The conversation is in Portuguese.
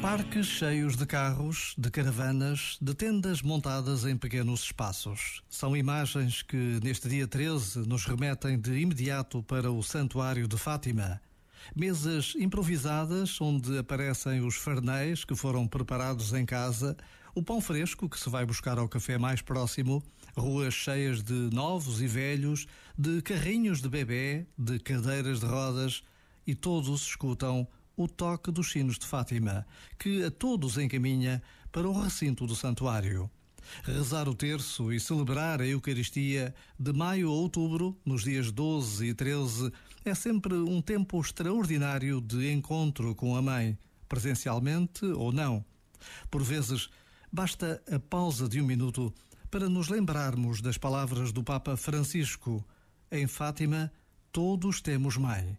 Parques cheios de carros, de caravanas, de tendas montadas em pequenos espaços. São imagens que, neste dia 13, nos remetem de imediato para o Santuário de Fátima. Mesas improvisadas onde aparecem os farnéis que foram preparados em casa, o pão fresco que se vai buscar ao café mais próximo, ruas cheias de novos e velhos, de carrinhos de bebê, de cadeiras de rodas e todos escutam o toque dos sinos de Fátima, que a todos encaminha para o recinto do santuário. Rezar o terço e celebrar a Eucaristia de maio a outubro, nos dias 12 e 13, é sempre um tempo extraordinário de encontro com a Mãe, presencialmente ou não. Por vezes, basta a pausa de um minuto para nos lembrarmos das palavras do Papa Francisco: Em Fátima, todos temos Mãe.